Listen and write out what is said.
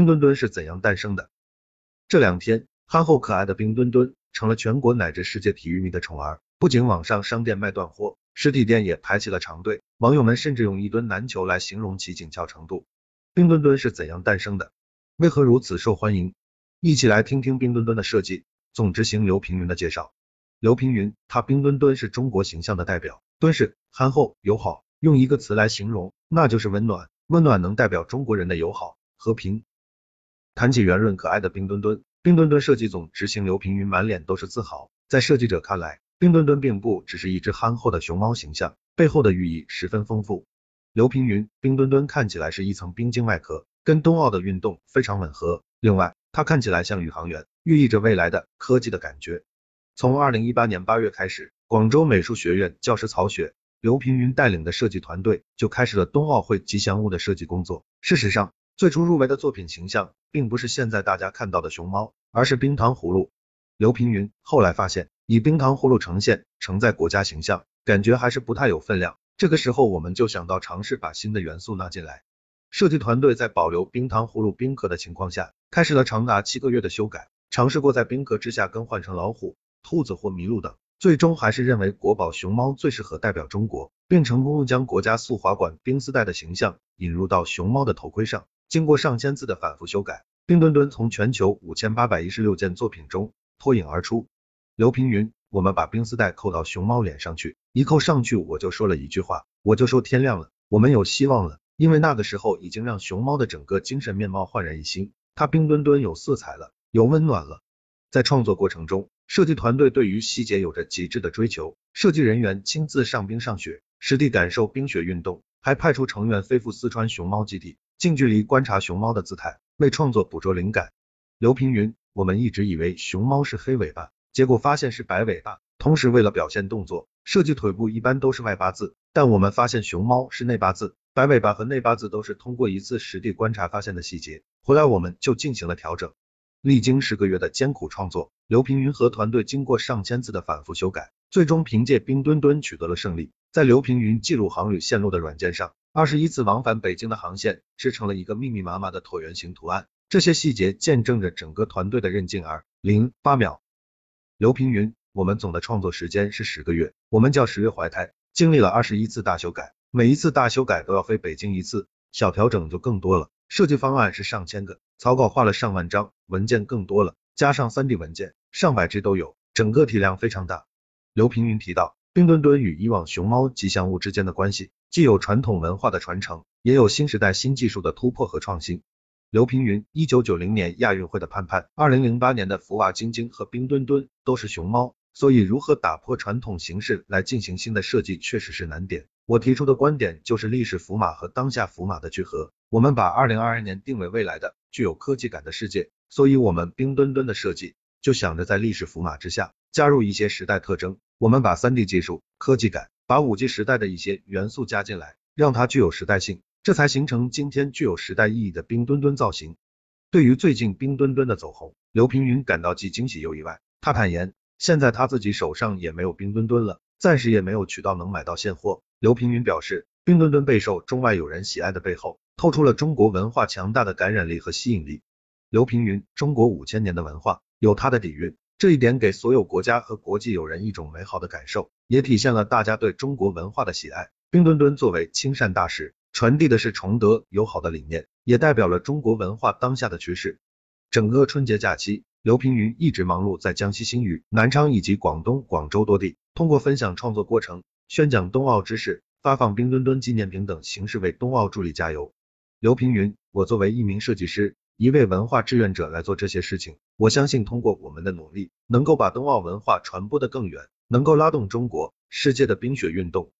冰墩墩是怎样诞生的？这两天，憨厚可爱的冰墩墩成了全国乃至世界体育迷的宠儿，不仅网上商店卖断货，实体店也排起了长队，网友们甚至用一吨难求来形容其紧俏程度。冰墩墩是怎样诞生的？为何如此受欢迎？一起来听听冰墩墩的设计总执行刘平云的介绍。刘平云，他冰墩墩是中国形象的代表，墩是憨厚友好，用一个词来形容，那就是温暖。温暖能代表中国人的友好和平。谈起圆润可爱的冰墩墩，冰墩墩设计总执行刘平云满脸都是自豪。在设计者看来，冰墩墩并不只是一只憨厚的熊猫形象，背后的寓意十分丰富。刘平云，冰墩墩看起来是一层冰晶外壳，跟冬奥的运动非常吻合。另外，它看起来像宇航员，寓意着未来的科技的感觉。从二零一八年八月开始，广州美术学院教师曹雪、刘平云带领的设计团队就开始了冬奥会吉祥物的设计工作。事实上，最初入围的作品形象并不是现在大家看到的熊猫，而是冰糖葫芦。刘平云后来发现，以冰糖葫芦呈现承载国家形象，感觉还是不太有分量。这个时候，我们就想到尝试把新的元素纳进来。设计团队在保留冰糖葫芦冰壳的情况下，开始了长达七个月的修改，尝试过在冰壳之下更换成老虎、兔子或麋鹿等，最终还是认为国宝熊猫最适合代表中国，并成功将国家速滑馆冰丝带的形象引入到熊猫的头盔上。经过上千次的反复修改，冰墩墩从全球五千八百一十六件作品中脱颖而出。刘平云，我们把冰丝带扣到熊猫脸上去，一扣上去我就说了一句话，我就说天亮了，我们有希望了。因为那个时候已经让熊猫的整个精神面貌焕然一新，它冰墩墩有色彩了，有温暖了。在创作过程中，设计团队对于细节有着极致的追求，设计人员亲自上冰上雪，实地感受冰雪运动，还派出成员飞赴四川熊猫基地，近距离观察熊猫的姿态，为创作捕捉灵感。刘平云，我们一直以为熊猫是黑尾巴，结果发现是白尾巴。同时，为了表现动作，设计腿部一般都是外八字，但我们发现熊猫是内八字。白尾巴和内八字都是通过一次实地观察发现的细节，回来我们就进行了调整。历经十个月的艰苦创作，刘平云和团队经过上千次的反复修改，最终凭借冰墩墩取得了胜利。在刘平云记录航旅线路的软件上，二十一次往返北京的航线织成了一个密密麻麻的椭圆形图案，这些细节见证着整个团队的韧劲儿。零八秒，刘平云，我们总的创作时间是十个月，我们叫十月怀胎，经历了二十一次大修改。每一次大修改都要飞北京一次，小调整就更多了。设计方案是上千个，草稿画了上万张，文件更多了，加上三 D 文件，上百 G 都有，整个体量非常大。刘平云提到，冰墩墩与以往熊猫吉祥物之间的关系，既有传统文化的传承，也有新时代新技术的突破和创新。刘平云，一九九零年亚运会的盼盼，二零零八年的福娃晶晶和冰墩墩都是熊猫，所以如何打破传统形式来进行新的设计，确实是难点。我提出的观点就是历史福码和当下福码的聚合。我们把二零二二年定为未来的具有科技感的世界，所以我们冰墩墩的设计就想着在历史福码之下加入一些时代特征。我们把三 D 技术、科技感，把五 G 时代的一些元素加进来，让它具有时代性，这才形成今天具有时代意义的冰墩墩造型。对于最近冰墩墩的走红，刘平云感到既惊喜又意外。他坦言，现在他自己手上也没有冰墩墩了，暂时也没有渠道能买到现货。刘平云表示，冰墩墩备受中外友人喜爱的背后，透出了中国文化强大的感染力和吸引力。刘平云，中国五千年的文化有它的底蕴，这一点给所有国家和国际友人一种美好的感受，也体现了大家对中国文化的喜爱。冰墩墩作为亲善大使，传递的是崇德友好的理念，也代表了中国文化当下的趋势。整个春节假期，刘平云一直忙碌在江西新余、南昌以及广东广州多地，通过分享创作过程。宣讲冬奥知识，发放冰墩墩纪念品等形式为冬奥助力加油。刘平云，我作为一名设计师，一位文化志愿者来做这些事情，我相信通过我们的努力，能够把冬奥文化传播的更远，能够拉动中国世界的冰雪运动